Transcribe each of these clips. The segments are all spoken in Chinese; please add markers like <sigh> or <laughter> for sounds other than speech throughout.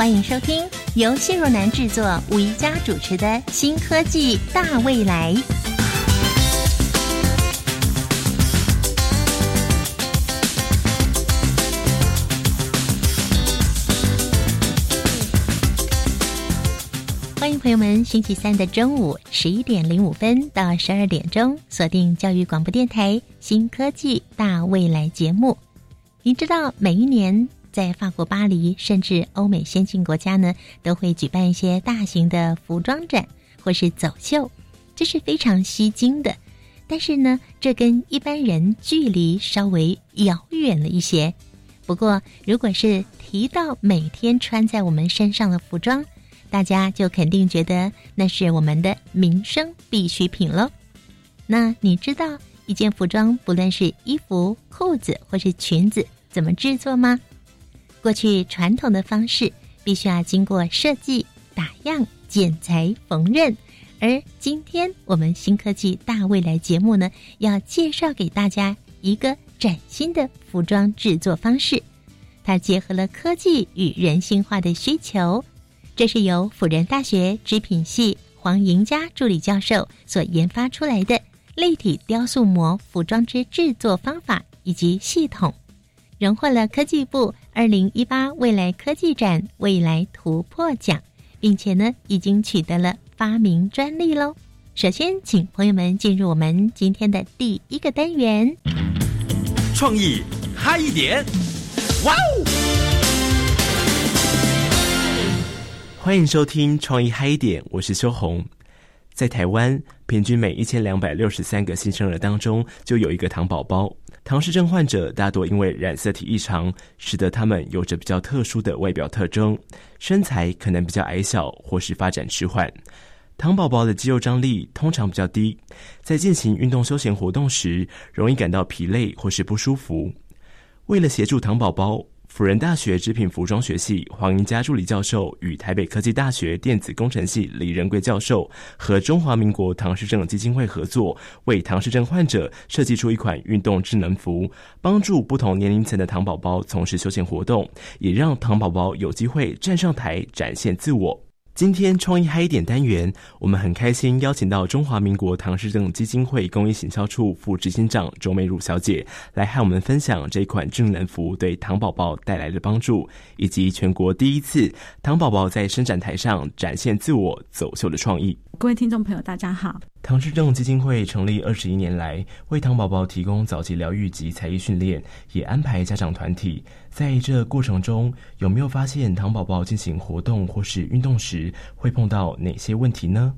欢迎收听由谢若楠制作、吴宜佳主持的《新科技大未来》。欢迎朋友们，星期三的中午十一点零五分到十二点钟，锁定教育广播电台《新科技大未来》节目。您知道每一年？在法国巴黎，甚至欧美先进国家呢，都会举办一些大型的服装展或是走秀，这是非常吸睛的。但是呢，这跟一般人距离稍微遥远了一些。不过，如果是提到每天穿在我们身上的服装，大家就肯定觉得那是我们的民生必需品喽。那你知道一件服装，不论是衣服、裤子或是裙子，怎么制作吗？过去传统的方式必须要经过设计、打样、剪裁、缝纫，而今天我们新科技大未来节目呢，要介绍给大家一个崭新的服装制作方式，它结合了科技与人性化的需求。这是由辅仁大学织品系黄莹佳助理教授所研发出来的立体雕塑模服装之制作方法以及系统。荣获了科技部二零一八未来科技展未来突破奖，并且呢，已经取得了发明专利喽。首先，请朋友们进入我们今天的第一个单元——创意嗨一点！哇哦！欢迎收听《创意嗨一点》，我是修红。在台湾，平均每一千两百六十三个新生儿当中，就有一个糖宝宝。唐氏症患者大多因为染色体异常，使得他们有着比较特殊的外表特征，身材可能比较矮小，或是发展迟缓。糖宝宝的肌肉张力通常比较低，在进行运动休闲活动时，容易感到疲累或是不舒服。为了协助糖宝宝。辅仁大学织品服装学系黄英佳助理教授与台北科技大学电子工程系李仁贵教授和中华民国唐氏症基金会合作，为唐氏症患者设计出一款运动智能服，帮助不同年龄层的唐宝宝从事休闲活动，也让唐宝宝有机会站上台展现自我。今天创意嗨一点单元，我们很开心邀请到中华民国唐氏症基金会公益行销处副执行长周美汝小姐来和我们分享这款智能服对糖宝宝带来的帮助，以及全国第一次糖宝宝在伸展台上展现自我走秀的创意。各位听众朋友，大家好。唐氏症基金会成立二十一年来，为糖宝宝提供早期疗愈及才艺训练，也安排家长团体。在这过程中，有没有发现糖宝宝进行活动或是运动时会碰到哪些问题呢？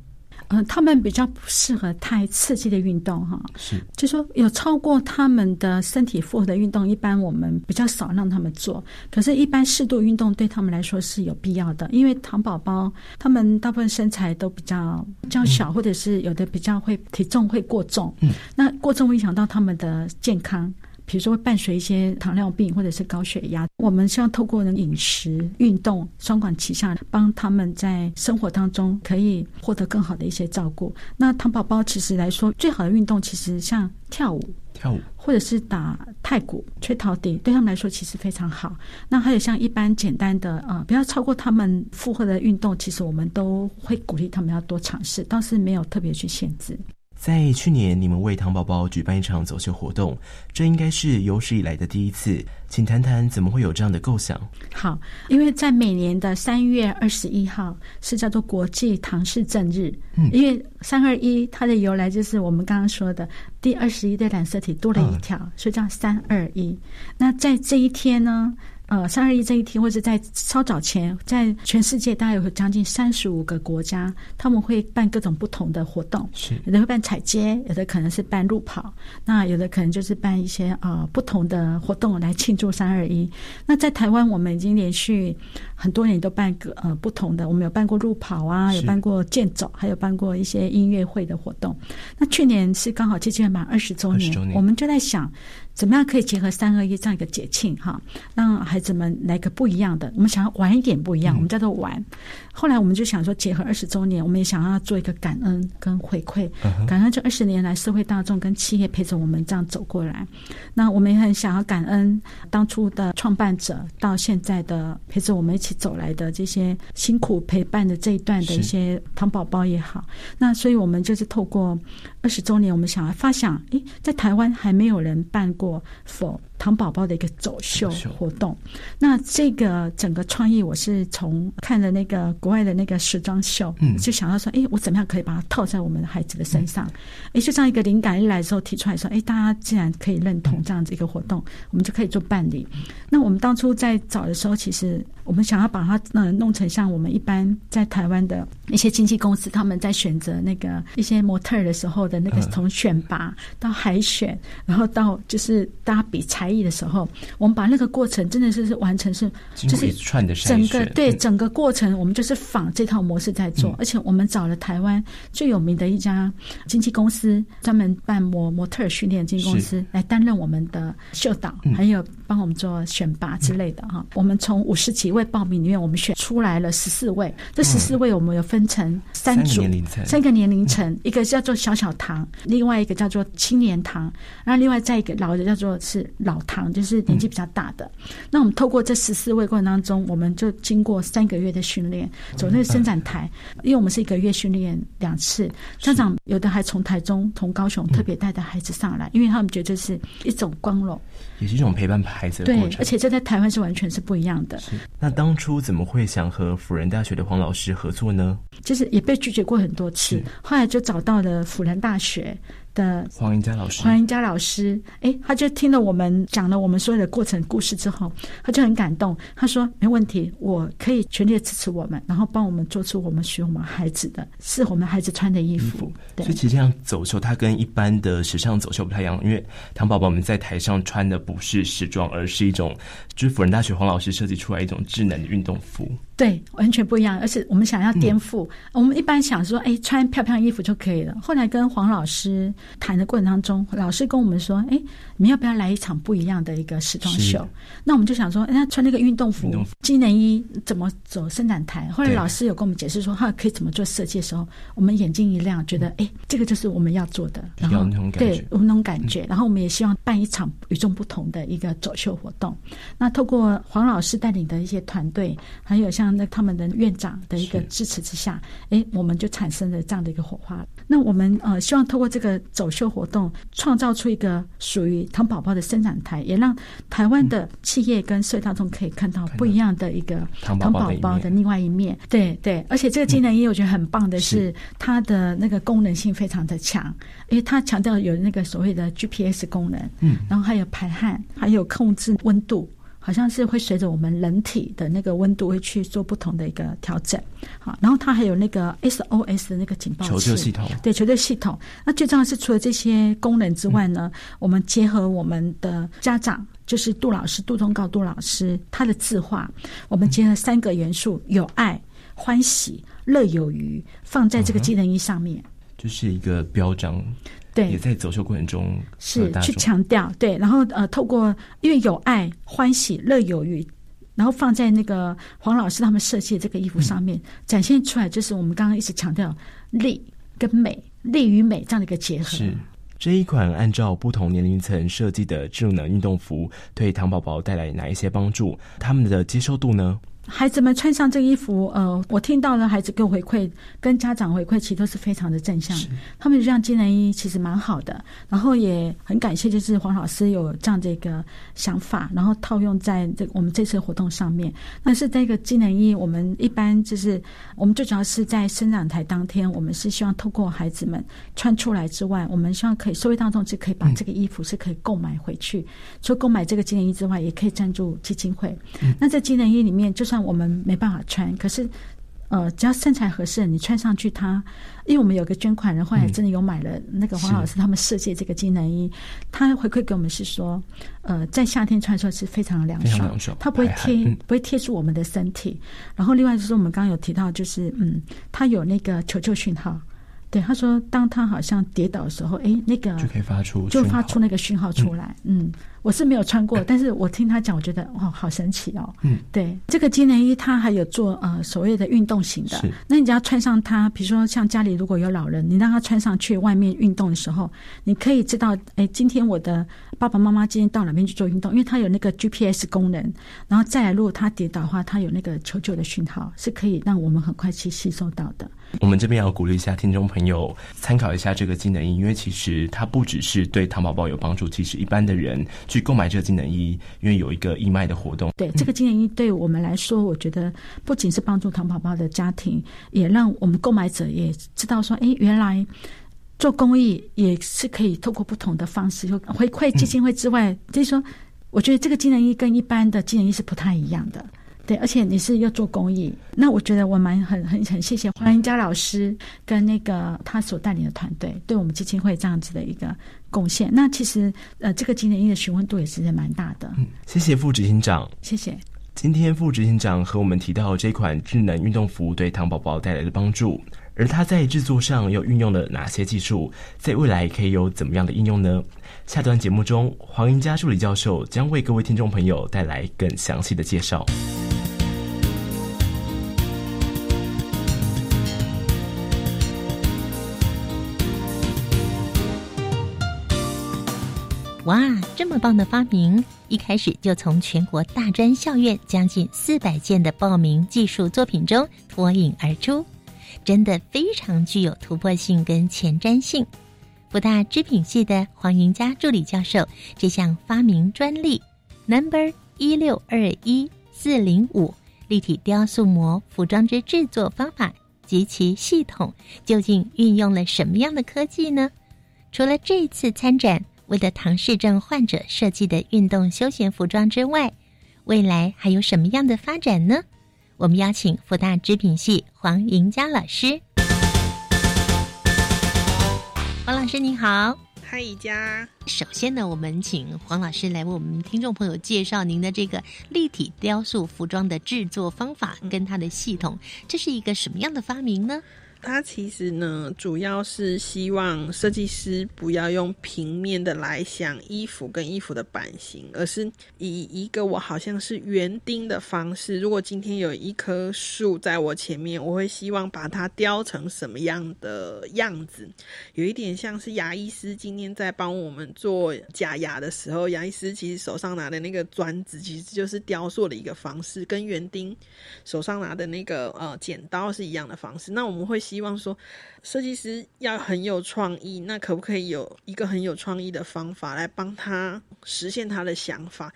嗯，他们比较不适合太刺激的运动，哈，是，就说有超过他们的身体负荷的运动，一般我们比较少让他们做。可是，一般适度运动对他们来说是有必要的，因为糖宝宝他们大部分身材都比较较小，或者是有的比较会体重会过重，嗯，那过重会影响到他们的健康。比如说，会伴随一些糖尿病或者是高血压，我们希望透过饮食、运动双管齐下，帮他们在生活当中可以获得更好的一些照顾。那糖宝宝其实来说，最好的运动其实像跳舞、跳舞，或者是打太鼓、吹陶笛，对他们来说其实非常好。那还有像一般简单的啊，不要超过他们负荷的运动，其实我们都会鼓励他们要多尝试，倒是没有特别去限制。在去年，你们为糖宝宝举办一场走秀活动，这应该是有史以来的第一次，请谈谈怎么会有这样的构想？好，因为在每年的三月二十一号是叫做国际唐氏症日，嗯，因为三二一它的由来就是我们刚刚说的第二十一对染色体多了一条，所以叫三二一。那在这一天呢？呃三二一这一天，或者在稍早前，在全世界大概有将近三十五个国家，他们会办各种不同的活动，是有的会办彩街，有的可能是办路跑，那有的可能就是办一些呃不同的活动来庆祝三二一。那在台湾，我们已经连续很多年都办个呃不同的，我们有办过路跑啊，有办过健走，还有办过一些音乐会的活动。那去年是刚好接近满二十周年，周年我们就在想。怎么样可以结合三二一这样一个节庆哈，让孩子们来个不一样的？我们想要玩一点不一样，我们叫做玩。后来我们就想说，结合二十周年，我们也想要做一个感恩跟回馈，感恩这二十年来社会大众跟企业陪着我们这样走过来。那我们也很想要感恩当初的创办者，到现在的陪着我们一起走来的这些辛苦陪伴的这一段的一些糖宝宝也好。那所以我们就是透过二十周年，我们想要发想，诶，在台湾还没有人办过否糖宝宝的一个走秀活动。那这个整个创意，我是从看了那个国外的那个时装秀，嗯就想到说，诶，我怎么样可以把它套在我们的孩子的身上？诶，就这样一个灵感一来的时候提出来说，诶，大家既然可以认同这样子一个活动，我们就可以做办理。那我们当初在找的时候，其实我们想要把它呃弄成像我们一般在台湾的一些经纪公司，他们在选择那个一些模特儿的时候的那个嗯从选拔到海选，然后到就是大家比才艺的时候，我们把那个过程真的是是完成是就是一串的整个对整个过程，我们就是仿这套模式在做，嗯而且我们找了台湾最有名的一家经纪公司，专门办模模特训练经纪公司来担任我们的秀导，嗯。还有帮我们做选拔之类的哈。我们从五十几位报名里面，我们选出来了十四位，这十四位我们有分成三组三个年龄层，一个叫做小小堂，另外一个叫做青年堂，然后另外再一个老的叫做是老堂，就是年纪比较大的。那我们透过这十四位过程当中，我们就经过三个月的训练，走那个伸展台，因为我们是一个月训练两次，家长有的还从台中、从高雄特别带的孩子上来，因为他们觉得这是一种光荣，也是一种陪伴孩子的对过，程。而且这在台湾是完全是不一样的。是那当初怎么会想和辅仁大学的黄老师合作呢？就是也被拒绝过很多次，后来就找到了辅仁大学的黄英佳老师，黄英佳老师，哎，他就听了我们讲了我们所有的过程故事之后，他就很感动。他说：“没问题，我可以全力支持我们，然后帮我们做出我们属于我们孩子的，适合我们孩子穿的衣服。”对所以其实这样走秀，它跟一般的时尚走秀不太一样，因为糖宝宝们在台上穿的不是时装，而是一种就是辅仁大学黄老师设计出来一种智能的运动服。对，完全不一样。而且我们想要颠覆，我们一般想说，哎，穿漂亮衣服就可以了。后来跟黄老师谈的过程当中，老师跟我们说，哎，你们要不要来一场不一样的一个时装秀？那我们就想说，哎，那穿那个运动服机能衣怎么走伸展台？后来老师有跟我们解释说，哈可以怎么做设计的时候，我们眼睛一亮，觉得，哎，这个就是我们要做的。然后有那种感觉对，我们那种感觉。然后我们也希望办一场与众不同的一个走秀活动。那透过黄老师带领的一些团队，还有像那他们的院长的一个支持之下，哎，我们就产生了这样的一个火花。那我们呃希望透过这个走秀活动，创造出一个属于糖宝宝的生长台，也让台湾的企业跟社会大众可以看到不一样的一个糖宝宝的另外一面。对对，而且这个技能也我觉得很棒的是是，它的那个功能性非常的强，因为它强调有那个所谓的 GPS 功能，嗯，然后还有排汗，还有控制温度。好像是会随着我们人体的那个温度会去做不同的一个调整，好，然后它还有那个 SOS 的那个警报器。求救系统。对求救系统。那最重要是，除了这些功能之外呢，我们结合我们的家长，就是杜老师、杜忠告杜老师他的字画，我们结合三个元素：有爱、欢喜、乐有余，放在这个技能衣上面。就是一个标章，对也，在走秀过程中是去强调对，然后呃，透过因为有爱、欢喜、乐有余，然后放在那个黄老师他们设计的这个衣服上面，展现出来，就是我们刚刚一直强调力跟美、力与美这样的一个结合。是。这一款按照不同年龄层设计的智能运动服，对糖宝宝带来哪一些帮助？他们的接受度呢？孩子们穿上这个衣服，呃，我听到了孩子给我回馈，跟家长回馈，其实都是非常的正向。他们这样机能衣其实蛮好的，然后也很感谢，就是黄老师有这样的一个想法，然后套用在这我们这次活动上面。但是这个机能衣，我们一般就是我们最主要是在生长台当天，我们是希望透过孩子们穿出来之外，我们希望可以社会当中是可以把这个衣服是可以购买回去。除了购买这个机能衣之外，也可以赞助基金会。那在机能衣里面，就是像我们没办法穿，可是，呃，只要身材合适，你穿上去它，因为我们有个捐款人，后来真的有买了那个黄老师他们设计这个机能衣，他回馈给我们是说，呃，在夏天穿的时候是非常凉爽，它不会贴不会贴住我们的身体。然后另外就是我们刚刚有提到，就是嗯，它有那个求救讯号。对，他说，当他好像跌倒的时候，哎，那个就可以发出，就发出那个讯号出来。嗯，我是没有穿过，但是我听他讲，我觉得哇，好神奇哦。嗯，对，这个机能衣它还有做呃所谓的运动型的，那你只要穿上它，比如说像家里如果有老人，你让他穿上去外面运动的时候，你可以知道，哎，今天我的爸爸妈妈今天到哪边去做运动，因为它有那个 GPS 功能，然后再来如果他跌倒的话，它有那个求救的讯号，是可以让我们很快去吸收到的。我们这边要鼓励一下听众朋友参考一下这个技能衣，因为其实它不只是对糖宝宝有帮助，其实一般的人去购买这个技能衣，因为有一个义卖的活动。对这个技能衣，对我们来说，我觉得不仅是帮助糖宝宝的家庭，也让我们购买者也知道说，哎，原来做公益也是可以透过不同的方式，就回馈基金会之外，就是说，我觉得这个技能衣跟一般的技能衣是不太一样的。对，而且你是要做公益，那我觉得我蛮很很很谢谢黄英佳老师跟那个他所带领的团队，对我们基金会这样子的一个贡献。那其实呃，这个纪念衣的询问度也是蛮大的。嗯，谢谢副执行长，谢谢。今天副执行长和我们提到这款智能运动服对糖宝宝带来的帮助，而他在制作上又运用了哪些技术，在未来可以有怎么样的应用呢？下段节目中，黄英佳助理教授将为各位听众朋友带来更详细的介绍。哇，这么棒的发明，一开始就从全国大专校院将近四百件的报名技术作品中脱颖而出，真的非常具有突破性跟前瞻性。福大织品系的黄云佳助理教授这项发明专利 Number 一六二一四零五立体雕塑膜服装之制作方法及其系统，究竟运用了什么样的科技呢？除了这次参展。为了唐氏症患者设计的运动休闲服装之外，未来还有什么样的发展呢？我们邀请福大织品系黄莹佳老师。黄老师您好，嗨，宜家。首先呢，我们请黄老师来为我们听众朋友介绍您的这个立体雕塑服装的制作方法跟它的系统，这是一个什么样的发明呢？它其实呢，主要是希望设计师不要用平面的来想衣服跟衣服的版型，而是以一个我好像是园丁的方式。如果今天有一棵树在我前面，我会希望把它雕成什么样的样子？有一点像是牙医师今天在帮我们做假牙的时候，牙医师其实手上拿的那个钻子，其实就是雕塑的一个方式，跟园丁手上拿的那个呃剪刀是一样的方式。那我们会。希望说，设计师要很有创意，那可不可以有一个很有创意的方法来帮他实现他的想法？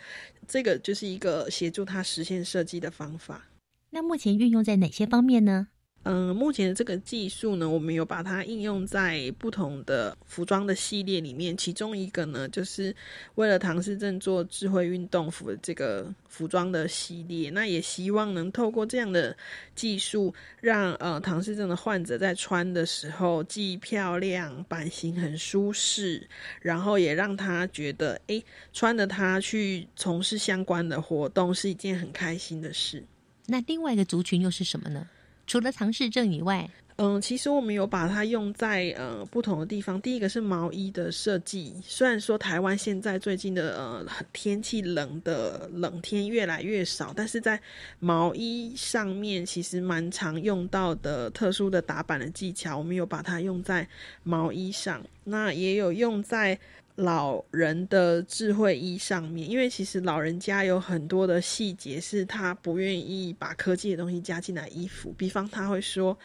这个就是一个协助他实现设计的方法。那目前运用在哪些方面呢？嗯，目前的这个技术呢，我们有把它应用在不同的服装的系列里面。其中一个呢，就是为了唐氏症做智慧运动服的这个服装的系列。那也希望能透过这样的技术，让呃唐氏症的患者在穿的时候既漂亮、版型很舒适，然后也让他觉得，哎，穿着它去从事相关的活动是一件很开心的事。那另外一个族群又是什么呢？除了唐氏症以外，嗯，其实我们有把它用在呃不同的地方。第一个是毛衣的设计，虽然说台湾现在最近的呃天气冷的冷天越来越少，但是在毛衣上面其实蛮常用到的特殊的打版的技巧，我们有把它用在毛衣上。那也有用在老人的智慧衣上面，因为其实老人家有很多的细节是他不愿意把科技的东西加进来衣服，比方他会说：“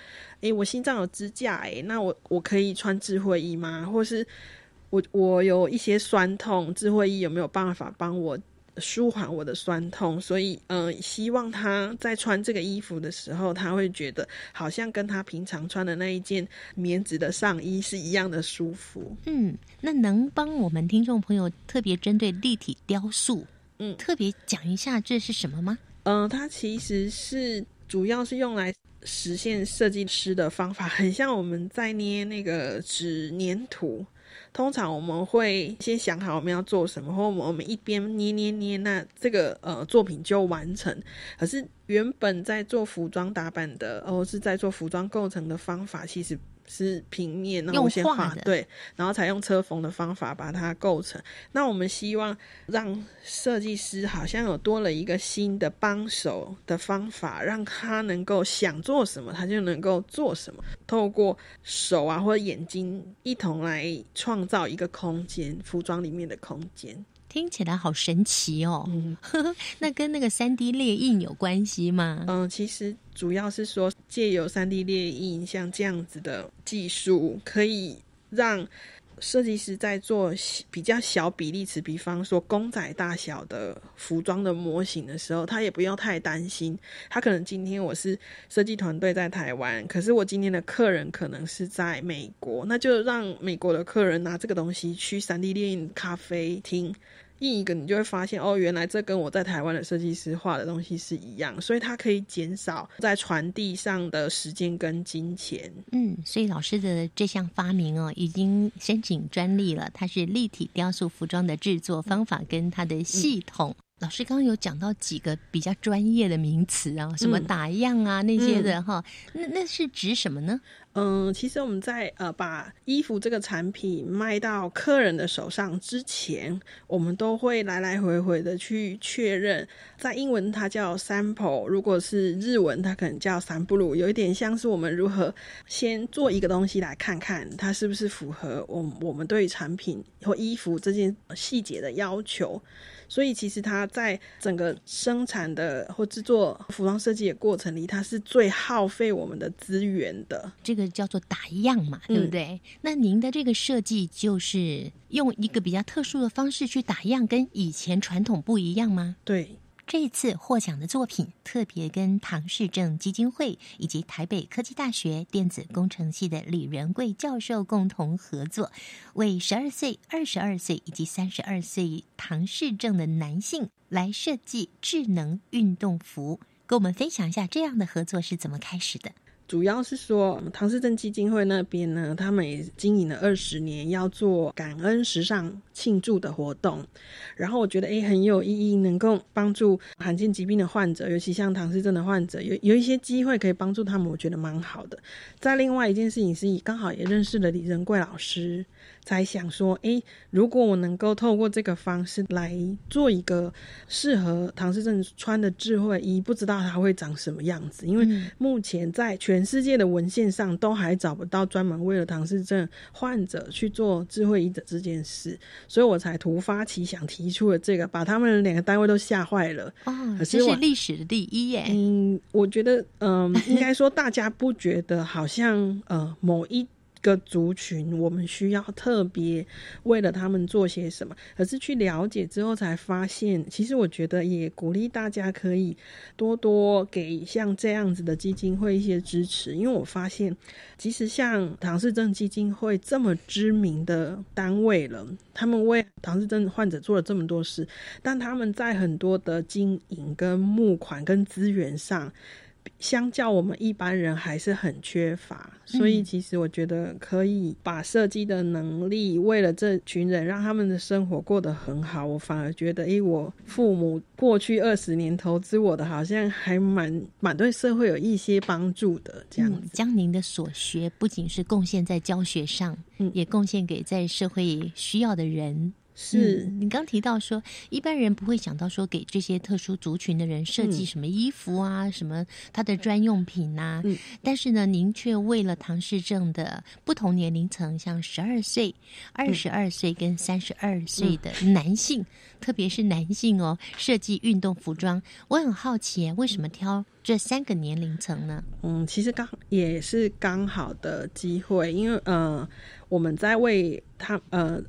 诶，我心脏有支架，诶，那我我可以穿智慧衣吗？或是我我有一些酸痛，智慧衣有没有办法帮我？”舒缓我的酸痛，所以嗯，希望他在穿这个衣服的时候，他会觉得好像跟他平常穿的那一件棉质的上衣是一样的舒服。嗯，那能帮我们听众朋友特别针对立体雕塑，嗯，特别讲一下这是什么吗？嗯，它其实是主要是用来实现设计师的方法，很像我们在捏那个纸粘土。通常我们会先想好我们要做什么，或我们一边捏捏捏，那这个呃作品就完成。可是原本在做服装打版的，哦，是在做服装构成的方法，其实。是平面，然后先画对，然后才用车缝的方法把它构成。那我们希望让设计师好像有多了一个新的帮手的方法，让他能够想做什么，他就能够做什么。透过手啊或者眼睛一同来创造一个空间，服装里面的空间。听起来好神奇哦！<laughs> 那跟那个三 D 列印有关系吗？嗯，其实主要是说借由三 D 列印像这样子的技术，可以让设计师在做比较小比例尺，比方说公仔大小的服装的模型的时候，他也不用太担心。他可能今天我是设计团队在台湾，可是我今天的客人可能是在美国，那就让美国的客人拿这个东西去三 D 电影咖啡厅。另一个，你就会发现哦，原来这跟我在台湾的设计师画的东西是一样，所以它可以减少在传递上的时间跟金钱。嗯，所以老师的这项发明哦，已经申请专利了。它是立体雕塑服装的制作方法跟它的系统。老师刚刚有讲到几个比较专业的名词啊，什么打样啊那些的哈，那那是指什么呢？嗯，其实我们在呃把衣服这个产品卖到客人的手上之前，我们都会来来回回的去确认。在英文它叫 sample，如果是日文它可能叫三不鲁，有一点像是我们如何先做一个东西来看看它是不是符合我我们对产品或衣服这件细节的要求。所以其实它在整个生产的或制作服装设计的过程里，它是最耗费我们的资源的。这个叫做打样嘛，对不对？那您的这个设计就是用一个比较特殊的方式去打样，跟以前传统不一样吗？对。这一次获奖的作品特别跟唐氏症基金会以及台北科技大学电子工程系的李仁贵教授共同合作，为十二岁、二十二岁以及三十二岁唐氏症的男性来设计智能运动服，跟我们分享一下这样的合作是怎么开始的。主要是说，唐氏症基金会那边呢，他们也经营了二十年，要做感恩时尚庆祝的活动。然后我觉得，哎，很有意义，能够帮助罕见疾病的患者，尤其像唐氏症的患者，有有一些机会可以帮助他们，我觉得蛮好的。在另外一件事情是，刚好也认识了李仁贵老师。才想说，诶，如果我能够透过这个方式来做一个适合唐氏症穿的智慧衣，不知道它会长什么样子。因为目前在全世界的文献上都还找不到专门为了唐氏症患者去做智慧衣的这件事，所以我才突发奇想提出了这个，把他们两个单位都吓坏了。哦，这是历史的第一耶。嗯，我觉得，嗯，<laughs> 应该说大家不觉得好像呃某一。个族群，我们需要特别为了他们做些什么？可是去了解之后才发现，其实我觉得也鼓励大家可以多多给像这样子的基金会一些支持，因为我发现，其实像唐氏症基金会这么知名的单位了，他们为唐氏症患者做了这么多事，但他们在很多的经营、跟募款、跟资源上。相较我们一般人还是很缺乏，所以其实我觉得可以把设计的能力为了这群人，让他们的生活过得很好。我反而觉得，诶，我父母过去二十年投资我的，好像还蛮蛮对社会有一些帮助的。这样子，将您的所学不仅是贡献在教学上，嗯，也贡献给在社会需要的人。是。嗯你刚提到说，一般人不会想到说给这些特殊族群的人设计嗯。什么衣服啊，什么他的专用品呐、嗯。但是呢，您却为了唐氏症的不同年龄层，像十二岁、二十二岁跟三十二岁的男性，特别是男性哦，设计运动服装。我很好奇，为什么挑这三个年龄层呢？嗯，其实刚也是刚好的机会，因为呃，我们在为他呃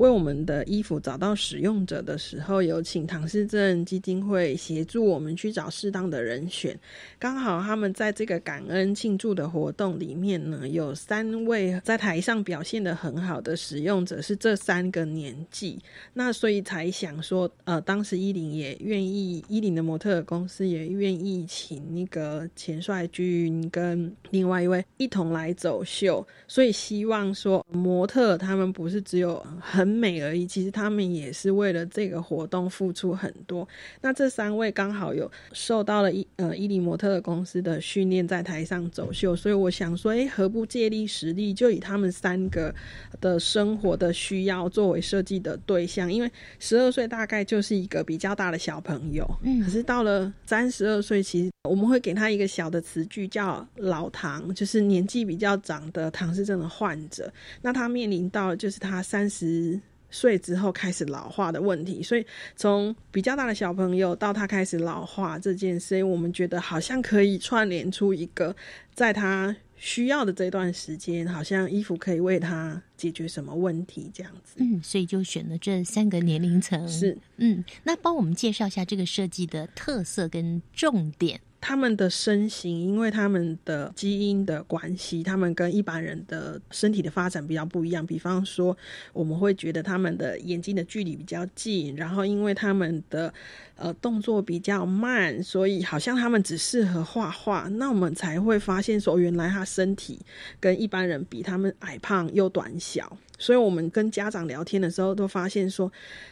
为我们的衣服找到使用者的时候，有请唐氏症基金会协助我们去找适当的人选。刚好他们在这个感恩庆祝的活动里面呢，有三位在台上表现的很好的使用者是这三个年纪，那所以才想说，呃，当时伊林也愿意，伊林的模特公司也愿意请那个钱帅军跟另外一位一同来走秀，所以希望说模特他们不是只有很美而已，其实他们也是为了这个活动付出很多。那这三位刚好有受到了伊呃伊犁模特儿公司的训练，在台上走秀，所以我想说，诶，何不借力使力，就以他们三个的生活的需要作为设计的对象，因为十二岁大概就是一个比较大的小朋友，嗯可是到了三十二岁，其实我们会给他一个小的词句叫老唐，就是年纪比较长的唐氏症的患者。那他面临到就是他三十岁之后开始老化的问题，所以从比较大的小朋友到他开始老化这件事，我们觉得好像可以串联出一个在他需要的这段时间，好像衣服可以为他解决什么问题这样子。嗯，所以就选了这三个年龄层。是，嗯，那帮我们介绍一下这个设计的特色跟重点。他们的身形，因为他们的基因的关系，他们跟一般人的身体的发展比较不一样。比方说，我们会觉得他们的眼睛的距离比较近，然后因为他们的呃动作比较慢，所以好像他们只适合画画。那我们才会发现说，原来他身体跟一般人比，他们矮胖又短小。所以我们跟家长聊天的时候，都发现说，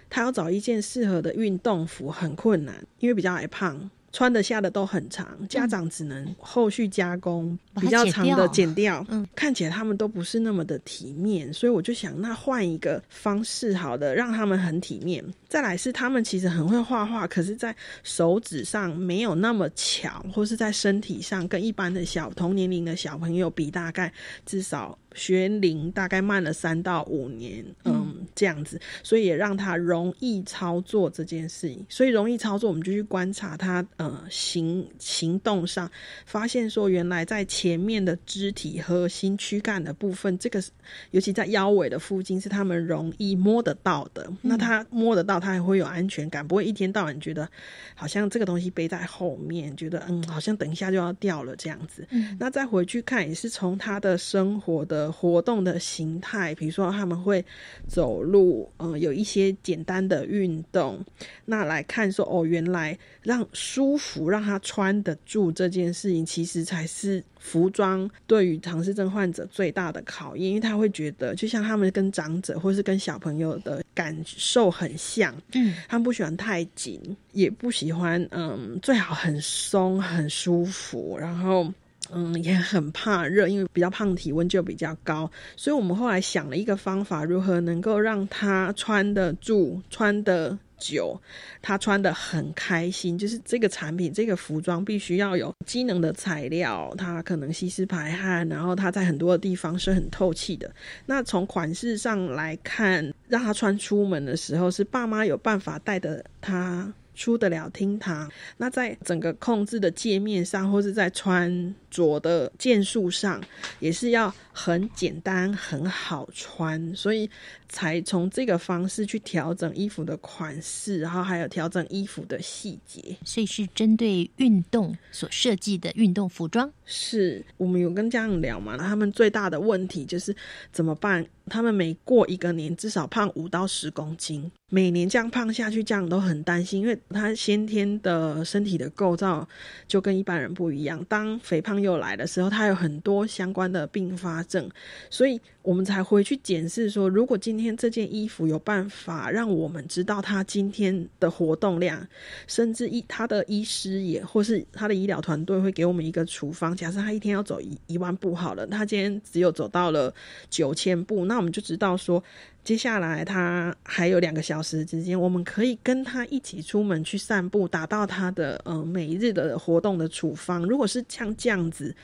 他要找一件适合的运动服很困难，因为比较矮胖。穿得下的都很长，家长只能后续加工比较长的剪剪掉，嗯。看起来他们都不是那么的体面，所以我就想，那换一个方式好的，让他们很体面。再来是他们其实很会画画，可是，在手指上没有那么巧，或是在身体上跟一般的小同年龄的小朋友比，大概至少学龄大概慢了三到五年，嗯，这样子，所以也让他容易操作这件事情。所以容易操作，我们就去观察他呃行行动上，发现说原来在前面的肢体核心躯干的部分，这个尤其在腰围的附近是他们容易摸得到的。那他摸得到，他还会有安全感，不会一天到晚觉得好像这个东西背在后面，觉得嗯好像等一下就要掉了这样子。那再回去看，也是从他的生活的活动的形态，比如说他们会走路，嗯、有一些简单的运动，那来看说哦，原来让舒服让他穿得住这件事情，其实才是服装对于唐氏症患者最大的考验，因为他会觉得，就像他们跟长者或是跟小朋友的感受很像，嗯，他们不喜欢太紧，也不喜欢嗯，最好很松很舒服，然后。嗯，也很怕热，因为比较胖，体温就比较高，所以我们后来想了一个方法，如何能够让他穿得住、穿得久，他穿得很开心。就是这个产品、这个服装必须要有机能的材料，它可能吸湿排汗，然后它在很多的地方是很透气的。那从款式上来看，让他穿出门的时候，是爸妈有办法带着他。出得了厅堂，那在整个控制的界面上，或是在穿着的件数上，也是要很简单、很好穿，所以才从这个方式去调整衣服的款式，然后还有调整衣服的细节。所以是针对运动所设计的运动服装。是我们有跟家长聊嘛，他们最大的问题就是怎么办？他们每过一个年，至少胖五到十公斤，每年这样胖下去，家长都很担心，因为他先天的身体的构造就跟一般人不一样。当肥胖又来的时候，他有很多相关的并发症，所以我们才回去检视说，如果今天这件衣服有办法让我们知道他今天的活动量，甚至医他的医师也或是他的医疗团队会给我们一个处方。假设他一天要走一一万步好了，他今天只有走到了九千步，那我们就知道说，接下来他还有两个小时之间，我们可以跟他一起出门去散步，达到他的呃每一日的活动的处方。如果是像这样子。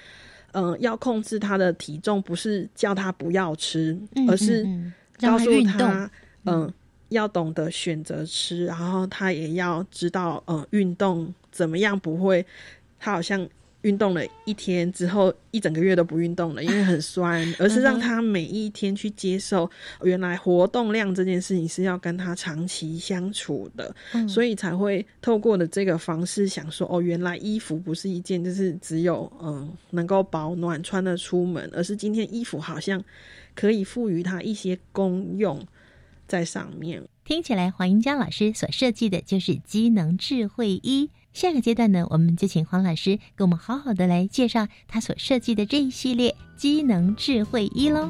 嗯，要控制他的体重，不是叫他不要吃，而是告诉他，嗯，要懂得选择吃，然后他也要知道，嗯，运动怎么样不会，他好像。运动了一天之后，一整个月都不运动了，因为很酸。而是让他每一天去接受，原来活动量这件事情是要跟他长期相处的，所以才会透过的这个方式想说，哦，原来衣服不是一件就是只有嗯能够保暖穿的出门，而是今天衣服好像可以赋予它一些功用在上面。听起来黄英江老师所设计的就是机能智慧衣。下个阶段呢，我们就请黄老师给我们好好的来介绍他所设计的这一系列机能智慧衣喽。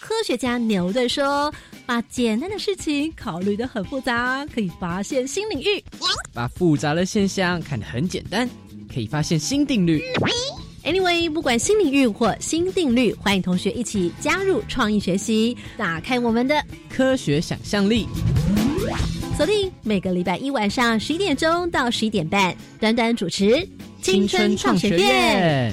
科学家牛顿说：“把简单的事情考虑的很复杂，可以发现新领域；把复杂的现象看得很简单。”可以发现新定律。Anyway，不管新领域或新定律，欢迎同学一起加入创意学习，打开我们的科学想象力。锁定每个礼拜一晚上十一点钟到十一点半，短短主持青春创学院。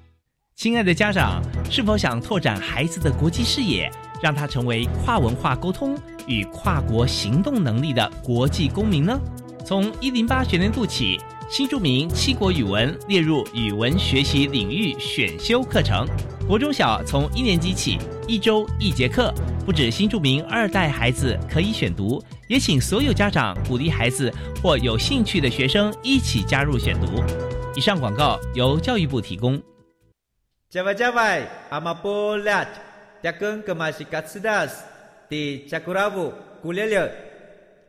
亲爱的家长，是否想拓展孩子的国际视野，让他成为跨文化沟通与跨国行动能力的国际公民呢？从一零八学年度起，新著名七国语文列入语文学习领域选修课程。国中小从一年级起，一周一节课，不止新著名二代孩子可以选读，也请所有家长鼓励孩子或有兴趣的学生一起加入选读。以上广告由教育部提供。加外加外，阿玛波拉，扎根格玛西卡斯达斯，的加古拉布古列列。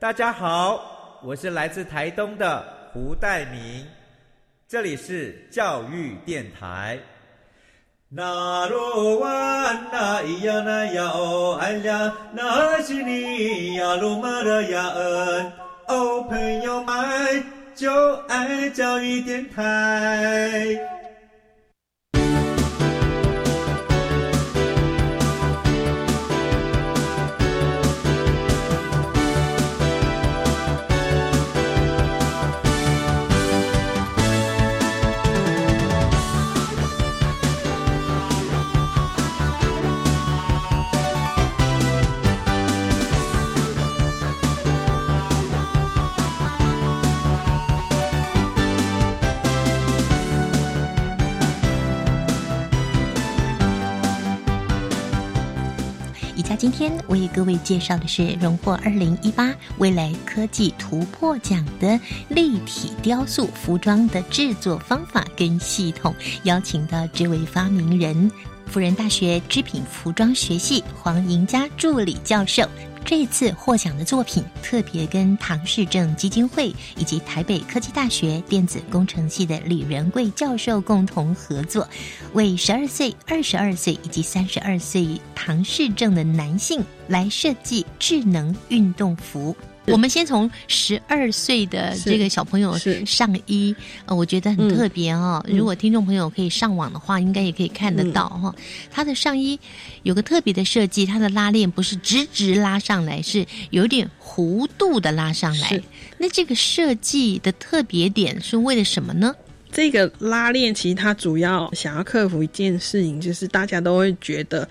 大家好，我是来自台东的胡代明，这里是教育电台。那罗哇那咿呀那呀哦哎呀，那是你呀鲁玛的呀恩哦，朋友们就爱教育电台。今天我给各位介绍的是荣获二零一八未来科技突破奖的立体雕塑服装的制作方法跟系统，邀请到这位发明人，辅仁大学织品服装学系黄莹佳助理教授。这次获奖的作品特别跟唐氏症基金会以及台北科技大学电子工程系的李仁贵教授共同合作，为十二岁、二十二岁以及三十二岁唐氏症的男性来设计智能运动服。我们先从十二岁的这个小朋友上衣，呃，我觉得很特别哦。如果听众朋友可以上网的话，应该也可以看得到哈。他的上衣有个特别的设计，它的拉链不是直直拉上来，是有点弧度的拉上来。那这个设计的特别点是为了什么呢？这个拉链其实它主要想要克服一件事情，就是大家都会觉得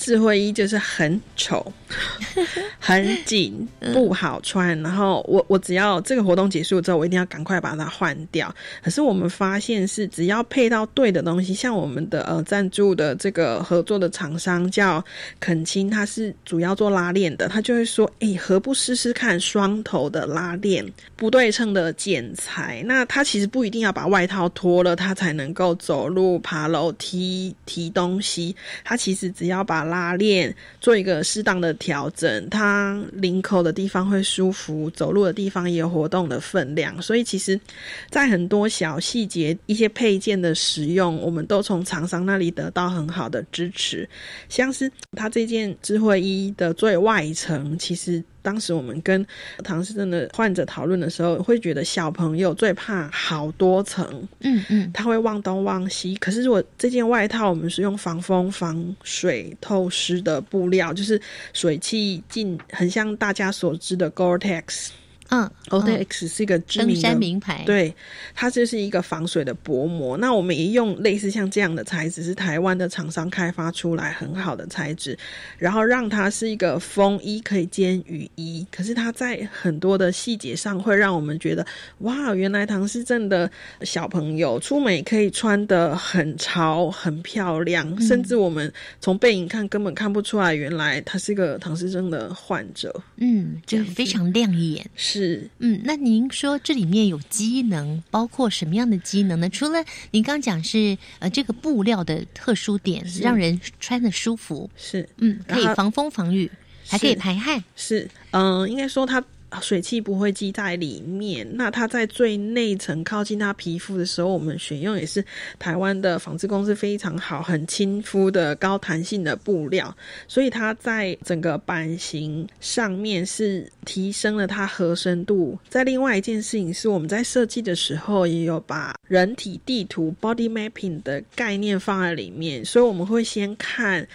智慧衣就是很丑、<laughs> 很紧、不好穿。然后我我只要这个活动结束之后，我一定要赶快把它换掉。可是我们发现是只要配到对的东西，像我们的呃赞助的这个合作的厂商叫肯青，他是主要做拉链的，他就会说：“哎，何不试试看双头的拉链，不对称的剪裁？那他其实不一定要把外套脱了，他才能够走路、爬楼梯、提东西。他其实只要把拉链做一个适当的调整，它领口的地方会舒服，走路的地方也有活动的分量。所以其实，在很多小细节、一些配件的使用，我们都从厂商那里得到很好的支持。像是它这件智慧衣的最外层，其实。当时我们跟唐氏症的患者讨论的时候，会觉得小朋友最怕好多层，嗯嗯，他会忘东忘西。可是如果这件外套我们是用防风、防水、透湿的布料，就是水汽进，很像大家所知的 Gore-Tex。嗯 o t x 是一个知名的名牌，对，它就是一个防水的薄膜。那我们也用类似像这样的材质，是台湾的厂商开发出来很好的材质，然后让它是一个风衣可以兼雨衣。可是它在很多的细节上会让我们觉得，哇，原来唐诗镇的小朋友出门也可以穿的很潮、很漂亮，甚至我们从背影看根本看不出来，原来他是个唐诗症的患者。嗯，就非常亮眼。是。是，嗯，那您说这里面有机能，包括什么样的机能呢？除了您刚讲是呃这个布料的特殊点，让人穿的舒服，是，嗯，可以防风防雨，还可以排汗，是，嗯，应该说它。水汽不会积在里面，那它在最内层靠近它皮肤的时候，我们选用也是台湾的纺织公司非常好、很亲肤的高弹性的布料，所以它在整个版型上面是提升了它合身度。在另外一件事情是，我们在设计的时候也有把人体地图 （body mapping） 的概念放在里面，所以我们会先看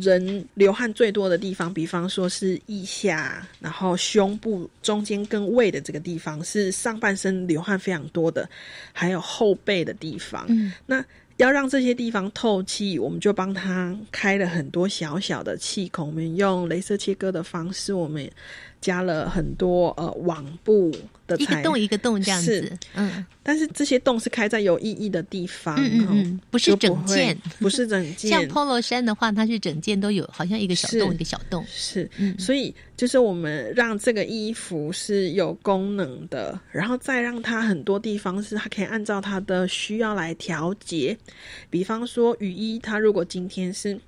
人流汗最多的地方，比方说是腋下，然后胸部。中间跟胃的这个地方是上半身流汗非常多的，还有后背的地方。嗯，那要让这些地方透气，我们就帮他开了很多小小的气孔，我们用镭射切割的方式，我们。加了很多呃网布的，一个洞一个洞这样子，嗯，但是这些洞是开在有意义的地方，嗯嗯，不是整件，<laughs> 不是整件。像 polo 衫的话，它是整件都有，好像一个小洞一个小洞，是，所以就是我们让这个衣服是有功能的，然后再让它很多地方是它可以按照它的需要来调节，比方说雨衣，它如果今天是。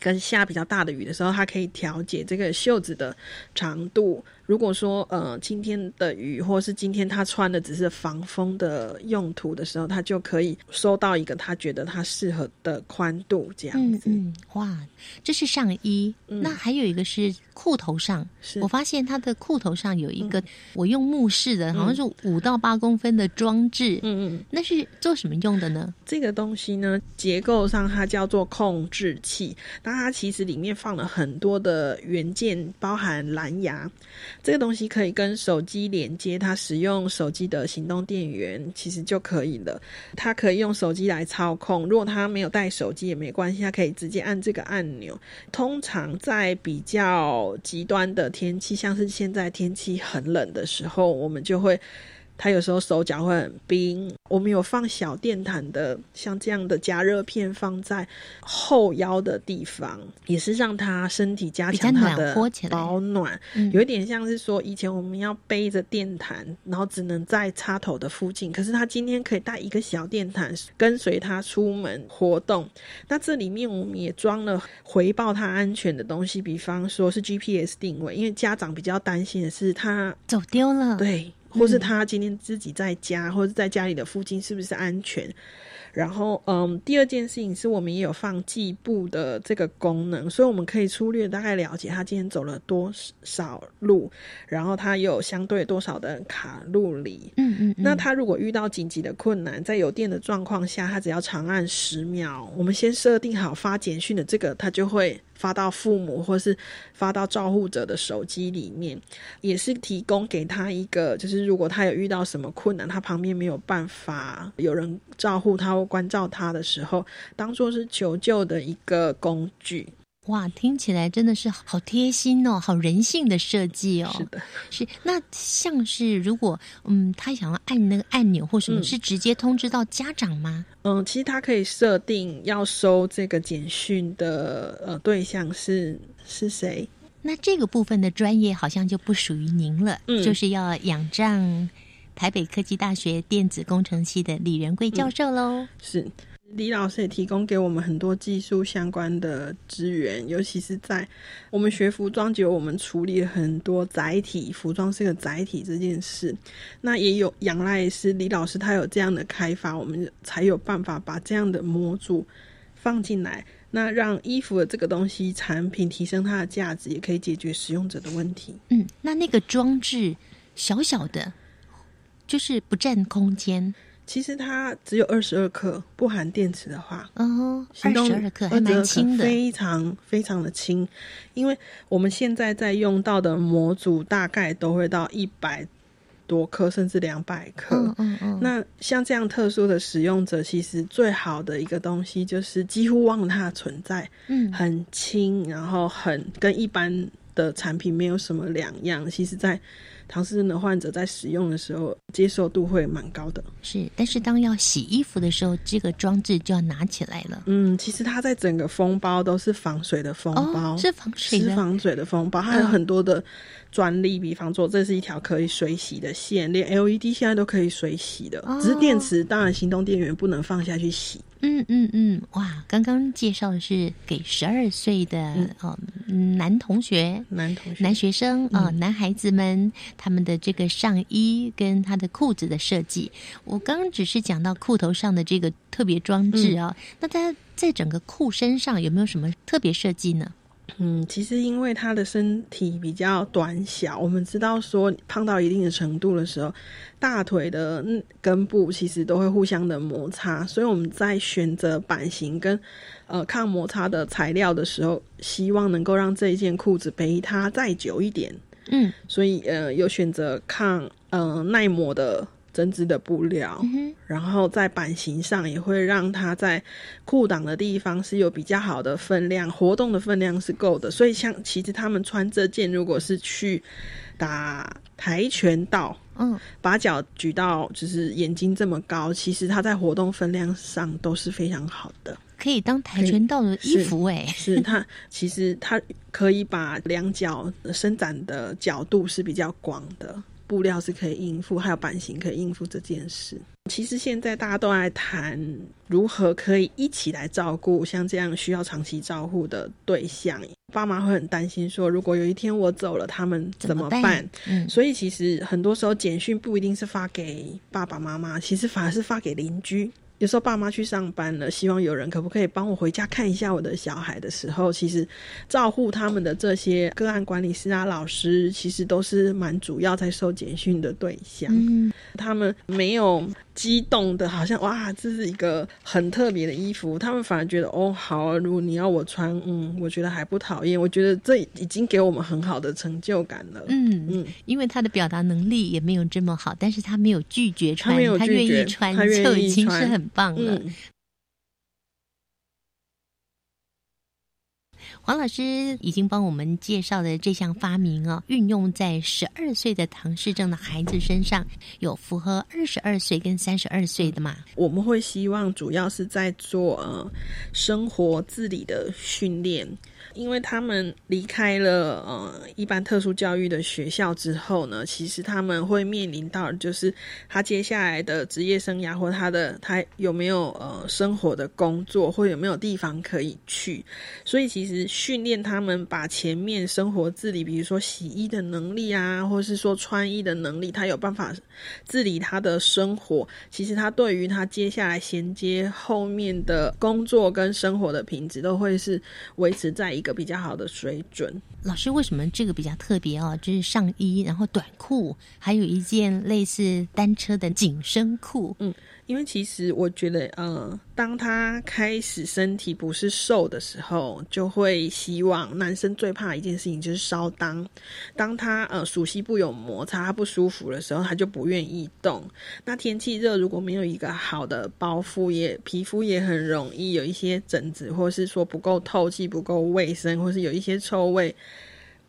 跟下比较大的雨的时候，它可以调节这个袖子的长度。如果说呃今天的雨，或是今天他穿的只是防风的用途的时候，他就可以收到一个他觉得他适合的宽度这样子。嗯，哇，这是上衣，那还有一个是裤头上。我发现他的裤头上有一个，我用目视的，好像是五到八公分的装置。嗯嗯，那是做什么用的呢？这个东西呢，结构上它叫做控制器，那它其实里面放了很多的元件，包含蓝牙。这个东西可以跟手机连接，它使用手机的行动电源其实就可以了。它可以用手机来操控，如果它没有带手机也没关系，它可以直接按这个按钮。通常在比较极端的天气，像是现在天气很冷的时候，我们就会。他有时候手脚会很冰，我们有放小电毯的，像这样的加热片放在后腰的地方，也是让他身体加强他的保暖。有一点像是说，以前我们要背着电毯，然后只能在插头的附近，可是他今天可以带一个小电毯跟随他出门活动。那这里面我们也装了回报他安全的东西，比方说是 GPS 定位，因为家长比较担心的是他走丢了。对。或是他今天自己在家，或者在家里的附近是不是安全？然后，嗯，第二件事情是我们也有放计步的这个功能，所以我们可以粗略大概了解他今天走了多少路，然后他有相对多少的卡路里。嗯嗯。那他如果遇到紧急的困难，在有电的状况下，他只要长按十秒，我们先设定好发简讯的这个，他就会发到父母或是发到照护者的手机里面，也是提供给他一个，就是如果他有遇到什么困难，他旁边没有办法有人照护他或关照他的时候，当做是求救的一个工具。哇，听起来真的是好贴心哦，好人性的设计哦。是的，是那像是如果嗯，他想要按那个按钮或什么，是直接通知到家长吗？嗯，其实他可以设定要收这个简讯的呃对象是是谁。那这个部分的专业好像就不属于您了，嗯就是要仰仗台北科技大学电子工程系的李仁贵教授喽。是李老师也提供给我们很多技术相关的资源，尤其是在我们学服装，就有我们处理了很多载体，服装是个载体这件事。那也有仰赖是李老师他有这样的开发，我们才有办法把这样的模组放进来，那让衣服的这个东西产品提升它的价值，也可以解决使用者的问题。嗯，那那个装置小小的，就是不占空间。其实它只有二十二克，不含电池的话，哦，行动22克还蛮轻的非常非常的轻。因为我们现在在用到的模组大概都会到一百多克，甚至两百克。嗯嗯嗯，那像这样特殊的使用者，其实最好的一个东西就是几乎忘了它的存在，嗯很轻，然后很跟一般的产品没有什么两样。其实，在唐氏症的患者在使用的时候，接受度会蛮高的。是，但是当要洗衣服的时候，这个装置就要拿起来了。嗯，其实它在整个封包都是防水的封包，哦是防水的是防水的封包，它有很多的专利，比方说这是一条可以水洗的线，连 LED 现在都可以水洗的，哦只是电池当然行动电源不能放下去洗。嗯嗯嗯，哇！刚刚介绍的是给十二岁的哦、男同学、男同学、男学生啊、呃男孩子们他们的这个上衣跟他的裤子的设计。我刚刚只是讲到裤头上的这个特别装置啊、那它在整个裤身上有没有什么特别设计呢？嗯，其实因为他的身体比较短小，我们知道说胖到一定的程度的时候，大腿的嗯根部其实都会互相的摩擦，所以我们在选择版型跟呃抗摩擦的材料的时候，希望能够让这一件裤子陪它再久一点。嗯，所以呃有选择抗呃耐磨的针织的布料，然后在版型上也会让它在裤裆的地方是有比较好的分量，活动的分量是够的。所以像其实他们穿这件，如果是去打跆拳道，嗯，把脚举到就是眼睛这么高，其实它在活动分量上都是非常好的。可以当跆拳道的衣服哎、是它其实它可以把两脚伸展的角度是比较广的，布料是可以应付，还有版型可以应付这件事。其实现在大家都在谈如何可以一起来照顾像这样需要长期照护的对象，爸妈会很担心说，如果有一天我走了，他们怎么办么办办？嗯所以其实很多时候简讯不一定是发给爸爸妈妈，其实反而是发给邻居。有时候爸妈去上班了，希望有人可不可以帮我回家看一下我的小孩的时候，其实照顾他们的这些个案管理师啊、老师，其实都是蛮主要在受简讯的对象。嗯，他们没有激动的，好像哇，这是一个很特别的衣服，他们反而觉得哦，好啊，如果你要我穿，嗯，我觉得还不讨厌，我觉得这已经给我们很好的成就感了。嗯嗯，因为他的表达能力也没有这么好，但是他没有拒绝穿，他没有拒愿绝意穿，他愿意就已经是穿很棒了。嗯黄老师已经帮我们介绍的这项发明哦，运用在十二岁的唐氏症的孩子身上，有符合二十二岁跟三十二岁的嘛？我们会希望主要是在做呃生活自理的训练，因为他们离开了呃一般特殊教育的学校之后呢，其实他们会面临到就是他接下来的职业生涯或他的他有没有呃生活的工作或有没有地方可以去，所以其实训练他们把前面生活自理，比如说洗衣的能力啊，或是说穿衣的能力，他有办法自理他的生活。其实他对于他接下来衔接后面的工作跟生活的品质，都会是维持在一个比较好的水准。老师为什么这个比较特别哦？就是上衣，然后短裤，还有一件类似单车的紧身裤。嗯，因为其实我觉得，呃，当他开始身体不是瘦的时候，就会希望男生最怕一件事情就是烧裆。当他呃属膝部有摩擦，他不舒服的时候，他就不愿意动。那天气热，如果没有一个好的包覆，也皮肤也很容易有一些疹子，或是说不够透气、不够卫生，或是有一些臭味。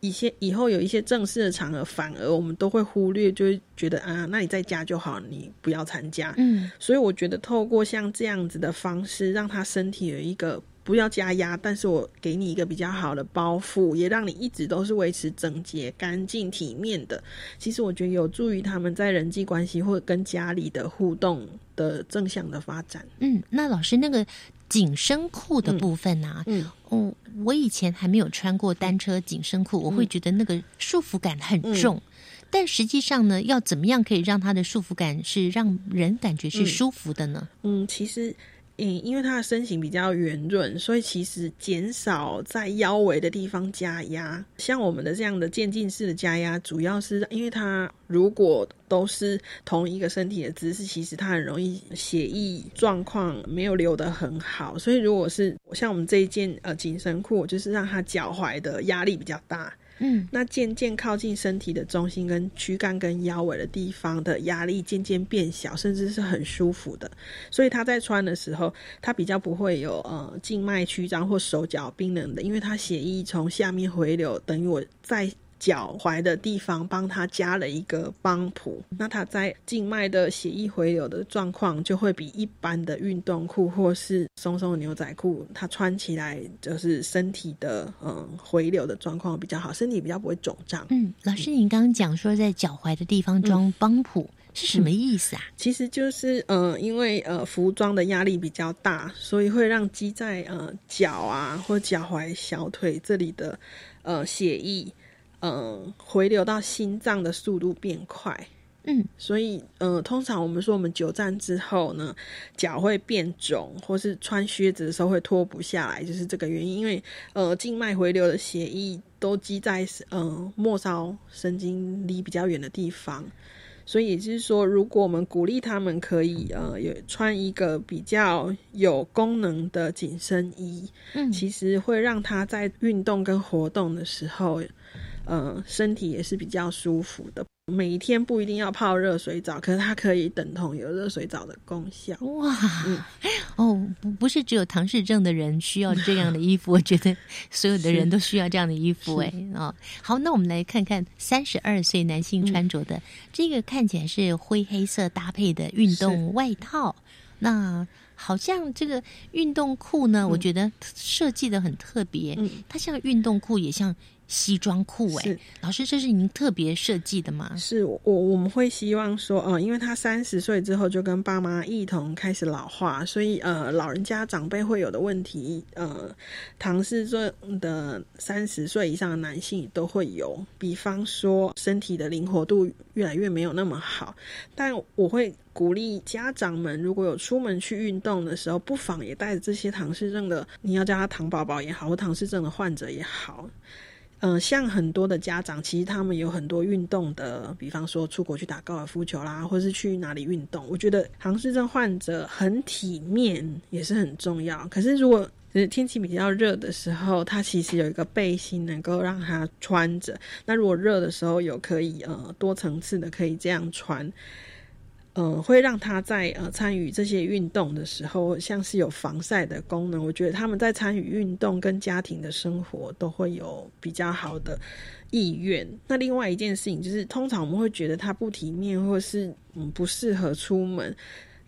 一些以后有一些正式的场合，反而我们都会忽略，就会觉得啊，那你在家就好，你不要参加。嗯，所以我觉得透过像这样子的方式，让他身体有一个不要加压，但是我给你一个比较好的包袱，也让你一直都是维持整洁、干净、体面的。其实我觉得有助于他们在人际关系或者跟家里的互动的正向的发展。嗯，那老师那个紧身裤的部分呢、嗯，哦，我以前还没有穿过单车紧身裤，我会觉得那个束缚感很重。但实际上呢，要怎么样可以让它的束缚感是让人感觉是舒服的呢？嗯，其实，嗯，因为它的身形比较圆润，所以其实减少在腰围的地方加压。像我们的这样的渐进式的加压，主要是因为它如果都是同一个身体的姿势，其实它很容易血液状况没有流得很好。所以如果是像我们这一件呃紧身裤，就是让它脚踝的压力比较大。嗯，那渐渐靠近身体的中心跟躯干跟腰围的地方的压力渐渐变小，甚至是很舒服的。所以他在穿的时候，他比较不会有呃静脉曲张或手脚冰冷的，因为他血液从下面回流，等于我在。脚踝的地方帮他加了一个帮谱，那他在静脉的血液回流的状况就会比一般的运动裤或是松松的牛仔裤，它穿起来就是身体的嗯回流的状况比较好，身体比较不会肿胀。嗯，老师，你刚刚讲说在脚踝的地方装帮谱。是什么意思啊？其实就是呃，因为呃服装的压力比较大，所以会让积在呃脚啊或脚踝、小腿这里的呃血液。嗯，回流到心脏的速度变快，嗯，所以呃，通常我们说我们久站之后呢，脚会变肿，或是穿靴子的时候会脱不下来，就是这个原因。因为呃，静脉回流的血液都积在呃末梢神经离比较远的地方，所以也就是说，如果我们鼓励他们可以呃有穿一个比较有功能的紧身衣，嗯，其实会让他在运动跟活动的时候。呃，身体也是比较舒服的。每一天不一定要泡热水澡，可是它可以等同有热水澡的功效。哇，嗯、哦，不不是只有唐氏症的人需要这样的衣服，<laughs> 我觉得所有的人都需要这样的衣服。哎，哦，好，那我们来看看三十二岁男性穿着的、嗯、这个，看起来是灰黑色搭配的运动外套。那好像这个运动裤呢，嗯、我觉得设计的很特别。嗯，它像运动裤，也像。西装裤哎，老师，这是您特别设计的吗？是我我们会希望说，呃，因为他三十岁之后就跟爸妈一同开始老化，所以呃，老人家长辈会有的问题，呃，唐氏症的三十岁以上的男性都会有，比方说身体的灵活度越来越没有那么好，但我会鼓励家长们，如果有出门去运动的时候，不妨也带着这些唐氏症的，你要叫他唐宝宝也好，或唐氏症的患者也好。嗯、像很多的家长，其实他们有很多运动的，比方说出国去打高尔夫球啦，或是去哪里运动。我觉得唐氏症患者很体面也是很重要。可是如果就是天气比较热的时候，他其实有一个背心能够让他穿着。那如果热的时候有可以呃多层次的可以这样穿。呃，会让他在呃参与这些运动的时候，像是有防晒的功能。我觉得他们在参与运动跟家庭的生活都会有比较好的意愿。那另外一件事情就是，通常我们会觉得他不体面，或是嗯不适合出门。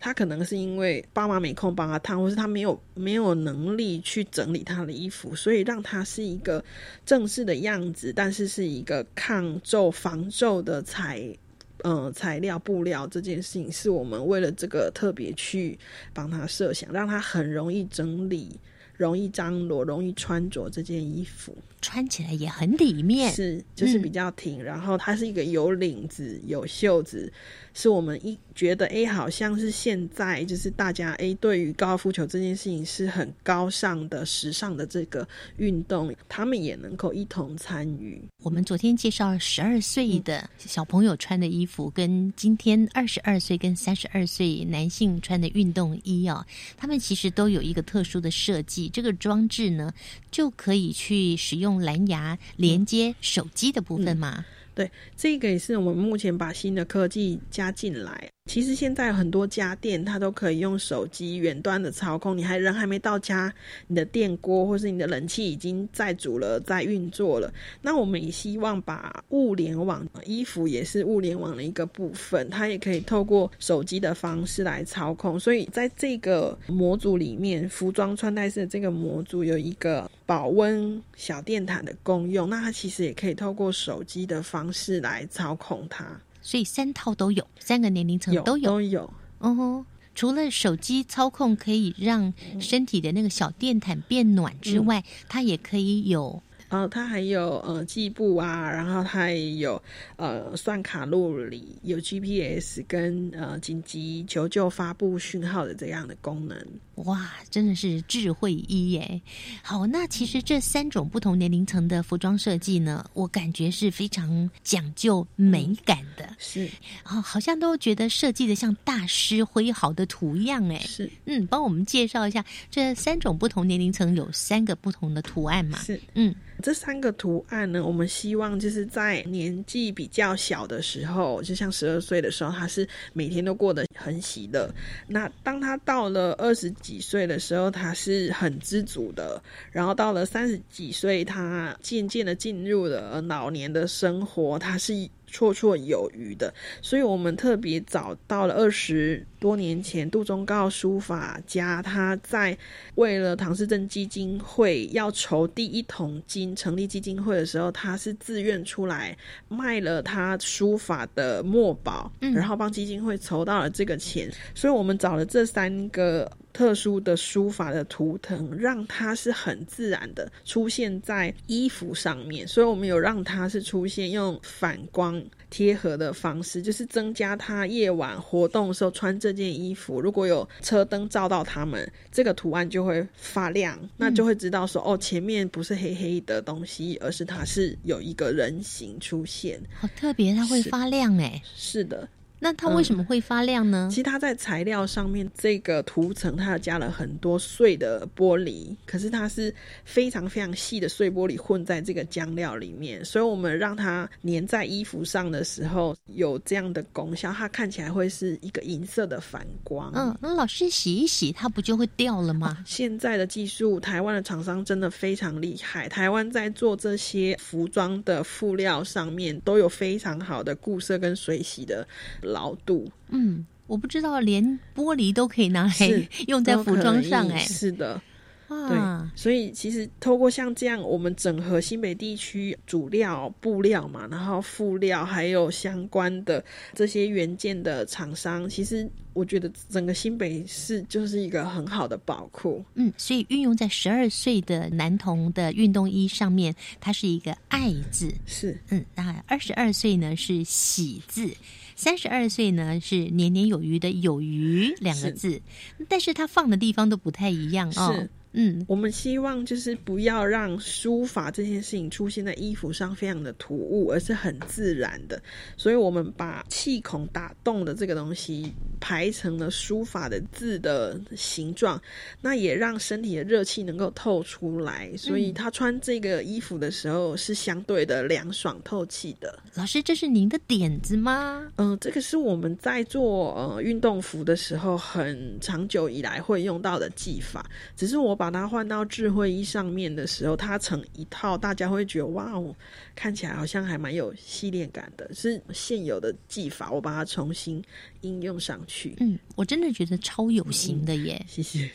他可能是因为爸妈没空帮他烫，或是他没有没有能力去整理他的衣服，所以让他是一个正式的样子，但是是一个抗皱防皱的材。嗯，材料布料这件事情是我们为了这个特别去帮他设想，让他很容易整理，容易张罗、容易穿着这件衣服。穿起来也很里面，是就是比较挺，然后它是一个有领子、有袖子，是我们一觉得哎，好像是现在就是大家哎，对于高尔夫球这件事情是很高尚的、时尚的这个运动，他们也能够一同参与。我们昨天介绍十二岁的小朋友穿的衣服，跟今天二十二岁跟三十二岁男性穿的运动衣啊，他们其实都有一个特殊的设计，这个装置呢就可以去使用。蓝牙连接手机的部分吗？对，这个也是我们目前把新的科技加进来。其实现在很多家电它都可以用手机远端的操控，你还人还没到家，你的电锅或是你的冷气已经在煮了，在运作了。那我们也希望把物联网，衣服也是物联网的一个部分，它也可以透过手机的方式来操控。所以在这个模组里面，服装穿戴式的这个模组有一个保温小电毯的功用，那它其实也可以透过手机的方式来操控它。所以三套都有，三个年龄层都有。都有。哦，除了手机操控可以让身体的那个小电毯变暖之外，它也可以有。呃，它还有呃计步啊，然后它也有呃算卡路里，有 GPS 跟呃紧急求救发布讯号的这样的功能。哇，真的是智慧衣耶！好，那其实这三种不同年龄层的服装设计呢，我感觉是非常讲究美感的。是啊，好像都觉得设计的像大师挥毫的图样哎。是，嗯，帮我们介绍一下这三种不同年龄层有三个不同的图案嘛？是，嗯。这三个图案呢，我们希望就是在年纪比较小的时候，就像十二岁的时候，他是每天都过得很喜乐。那当他到了二十几岁的时候，他是很知足的。然后到了三十几岁，他渐渐的进入了老年的生活，他是。绰绰有余的，所以我们特别找到了二十多年前杜忠告书法家，他在为了唐氏症基金会要筹第一桶金成立基金会的时候，他是自愿出来卖了他书法的墨宝，然后帮基金会筹到了这个钱，所以我们找了这三个。特殊的书法的图腾，让它是很自然的出现在衣服上面，所以我们有让它是出现用反光贴合的方式，就是增加它夜晚活动的时候穿这件衣服，如果有车灯照到它们，这个图案就会发亮，那就会知道说哦，前面不是黑黑的东西，而是它是有一个人形出现，好特别，它会发亮哎，是的。那它为什么会发亮呢？其实它在材料上面这个涂层，它加了很多碎的玻璃，可是它是非常非常细的碎玻璃混在这个浆料里面，所以我们让它粘在衣服上的时候有这样的功效，它看起来会是一个银色的反光。嗯，那老师洗一洗，它不就会掉了吗？现在的技术，台湾的厂商真的非常厉害，台湾在做这些服装的布料上面都有非常好的固色跟水洗的。牢度，嗯，我不知道连玻璃都可以拿来 <laughs> 用在服装上，哎，是的。对，所以其实透过像这样，我们整合新北地区主料布料嘛，然后辅料还有相关的这些原件的厂商，其实我觉得整个新北市就是一个很好的宝库。嗯，所以运用在十二岁的男童的运动衣上面，它是一个“爱”字，是。嗯，那二十二岁呢是“喜”字，三十二岁呢是“年年有余”的“有余”两个字，但是它放的地方都不太一样哦。嗯，我们希望就是不要让书法这件事情出现在衣服上非常的突兀，而是很自然的。所以我们把气孔打洞的这个东西排成了书法的字的形状，那也让身体的热气能够透出来。所以他穿这个衣服的时候是相对的凉爽透气的。老师，这是您的点子吗？嗯，这个是我们在做呃运动服的时候很长久以来会用到的技法，只是我。把它换到智慧衣上面的时候，它成一套，大家会觉得哇哦，看起来好像还蛮有系列感的。是现有的技法，我把它重新应用上去。嗯，我真的觉得超有型的耶！谢谢。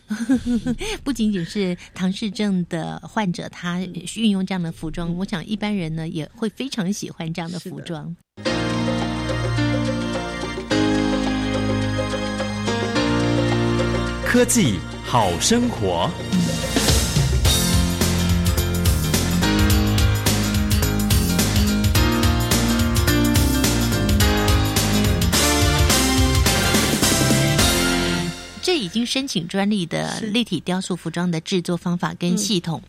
<laughs> 不仅仅是唐氏症的患者，他运用这样的服装，我想一般人呢也会非常喜欢这样的服装。科技好生活。申请专利的立体雕塑服装的制作方法跟系统。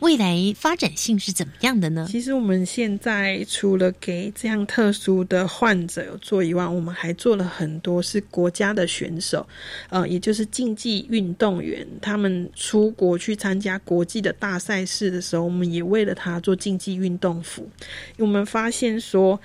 未来发展性是怎么样的呢？其实我们现在除了给这样特殊的患者有做以外，我们还做了很多是国家的选手，呃，也就是竞技运动员，他们出国去参加国际的大赛事的时候，我们也为了他做竞技运动服。我们发现说，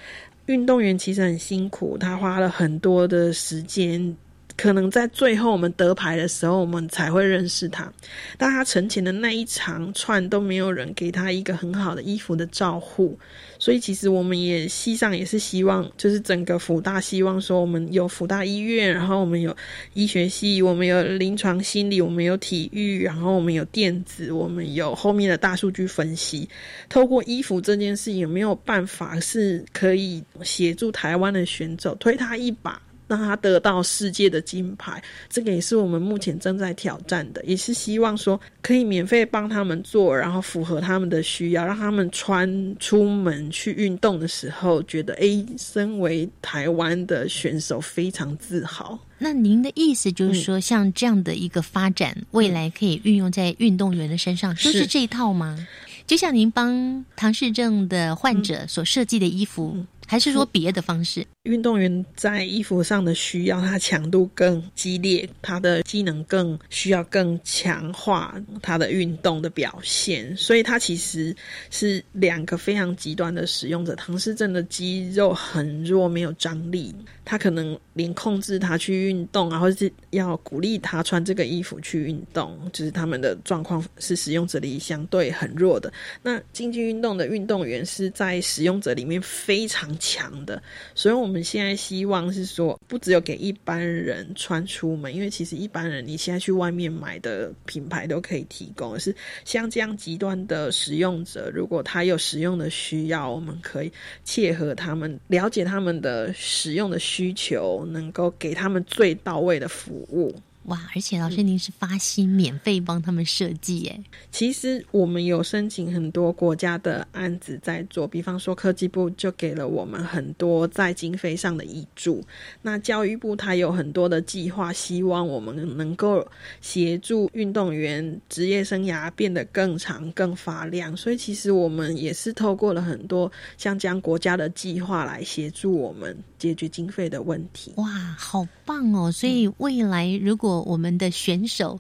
运动员其实很辛苦，他花了很多的时间。可能在最后我们得牌的时候，我们才会认识他。但他成前的那一长串都没有人给他一个很好的衣服的照护，所以其实我们也系上也是希望，就是整个福大希望说，我们有福大医院，然后我们有医学系，我们有临床心理，我们有体育，然后我们有电子，我们有后面的大数据分析。透过衣服这件事，有没有办法是可以协助台湾的选手推他一把？让他得到世界的金牌，这个也是我们目前正在挑战的，也是希望说可以免费帮他们做，然后符合他们的需要，让他们穿出门去运动的时候，觉得诶，身为台湾的选手非常自豪。那您的意思就是说，像这样的一个发展，未来可以运用在运动员的身上，就是这一套吗？就像您帮唐氏症的患者所设计的衣服。还是说别的方式？运动员在衣服上的需要，他强度更激烈，他的机能更需要更强化他的运动的表现，所以他其实是两个非常极端的使用者。唐氏症的肌肉很弱，没有张力，他可能连控制他去运动，然后是要鼓励他穿这个衣服去运动，就是他们的状况是使用者里相对很弱的。那竞技运动的运动员是在使用者里面非常。强的，所以我们我们现在希望是说，不只有给一般人穿出门，因为其实一般人你现在去外面买的品牌都可以提供，而是像这样极端的使用者，如果他有使用的需要，我们可以切合他们，了解他们的使用的需求，能够给他们最到位的服务。哇！而且老师，您是发心免费帮他们设计哎。其实我们有申请很多国家的案子在做，比方说科技部就给了我们很多在经费上的益助。那教育部它有很多的计划，希望我们能够协助运动员职业生涯变得更长、更发亮。所以其实我们也是透过了很多像这样国家的计划来协助我们解决经费的问题。哇，好棒哦！所以未来如果我们的选手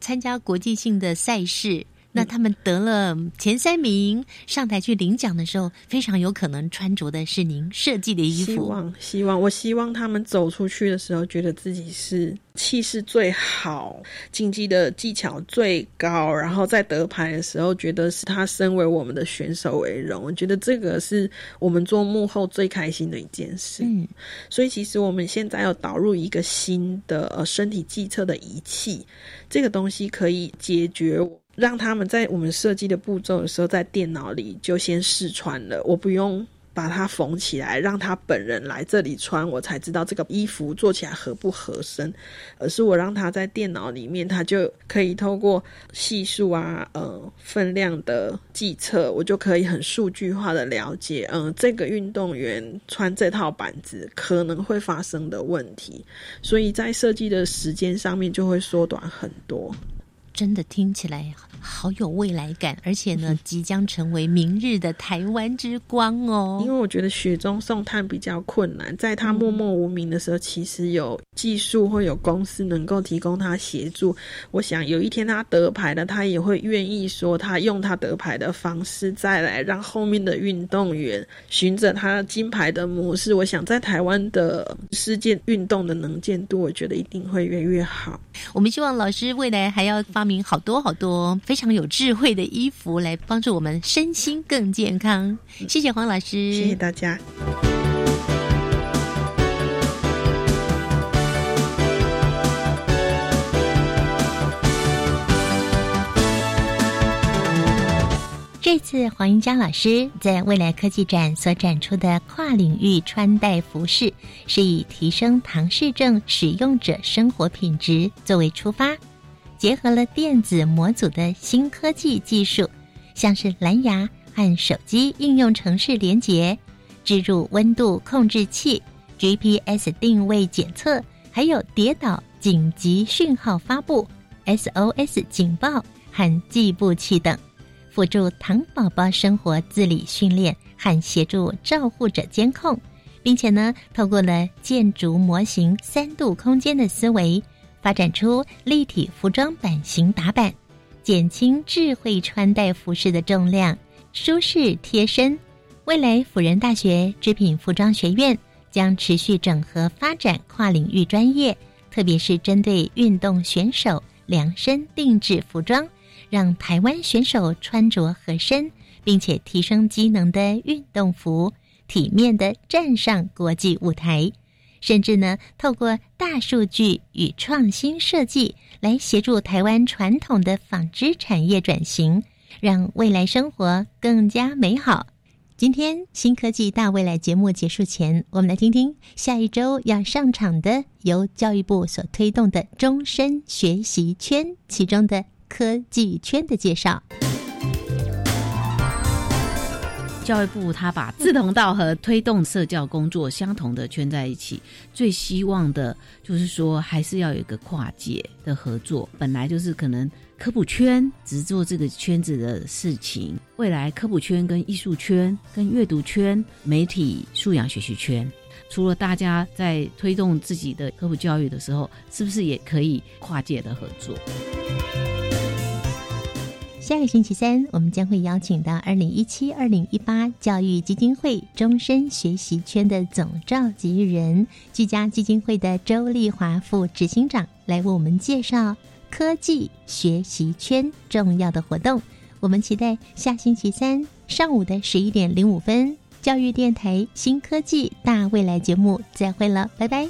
参加国际性的赛事，那他们得了前三名，上台去领奖的时候，非常有可能穿着的是您设计的衣服。希望，希望，我希望他们走出去的时候，觉得自己是。气势最好，竞技的技巧最高，然后在得牌的时候，觉得是他身为我们的选手为荣。我觉得这个是我们做幕后最开心的一件事。嗯，所以其实我们现在要导入一个新的呃身体计测的仪器，这个东西可以解决让他们在我们设计的步骤的时候，在电脑里就先试穿了，我不用。把它缝起来，让他本人来这里穿，我才知道这个衣服做起来合不合身。而是我让他在电脑里面，他就可以透过系数啊、呃分量的计测，我就可以很数据化的了解，嗯，这个运动员穿这套板子可能会发生的问题，所以在设计的时间上面就会缩短很多。真的听起来好有未来感，而且呢，即将成为明日的台湾之光哦。因为我觉得雪中送炭比较困难，在他默默无名的时候，其实有技术或有公司能够提供他协助。我想有一天他得牌了，他也会愿意说他用他得牌的方式，再来让后面的运动员循着他金牌的模式。我想在台湾的世界运动的能见度，我觉得一定会越越好。我们希望老师未来还要发。明好多好多非常有智慧的衣服，来帮助我们身心更健康。谢谢黄老师，谢谢大家。这次黄英佳老师在未来科技展所展出的跨领域穿戴服饰，是以提升唐氏症使用者生活品质作为出发。结合了电子模组的新科技技术，像是蓝牙和手机应用程式连接，置入温度控制器、GPS 定位检测，还有跌倒紧急讯号发布、SOS 警报和计步器等，辅助糖宝宝生活自理训练和协助照护者监控，并且呢，透过了建筑模型三度空间的思维，发展出立体服装版型打版，减轻智慧穿戴服饰的重量，舒适贴身。未来辅仁大学织品服装学院将持续整合发展跨领域专业。特别是针对运动选手量身定制服装，让台湾选手穿着合身，并且提升机能的运动服，体面的站上国际舞台。甚至呢，透过大数据与创新设计，来协助台湾传统的纺织产业转型，让未来生活更加美好。今天新科技大未来节目结束前，我们来听听下一周要上场的由教育部所推动的终身学习圈其中的科技圈的介绍。教育部他把志同道合、推动社教工作相同的圈在一起，最希望的就是说，还是要有一个跨界的合作。本来就是可能科普圈只做这个圈子的事情，未来科普圈跟艺术圈、跟阅读圈、媒体素养学习圈，除了大家在推动自己的科普教育的时候，是不是也可以跨界的合作？下个星期三，我们将会邀请到二零一七、二零一八教育基金会终身学习圈的总召集人，居家基金会的周丽华副执行长来为我们介绍科技学习圈重要的活动。我们期待下星期三上午的十一点零五分，教育电台新科技大未来节目再会了，拜拜。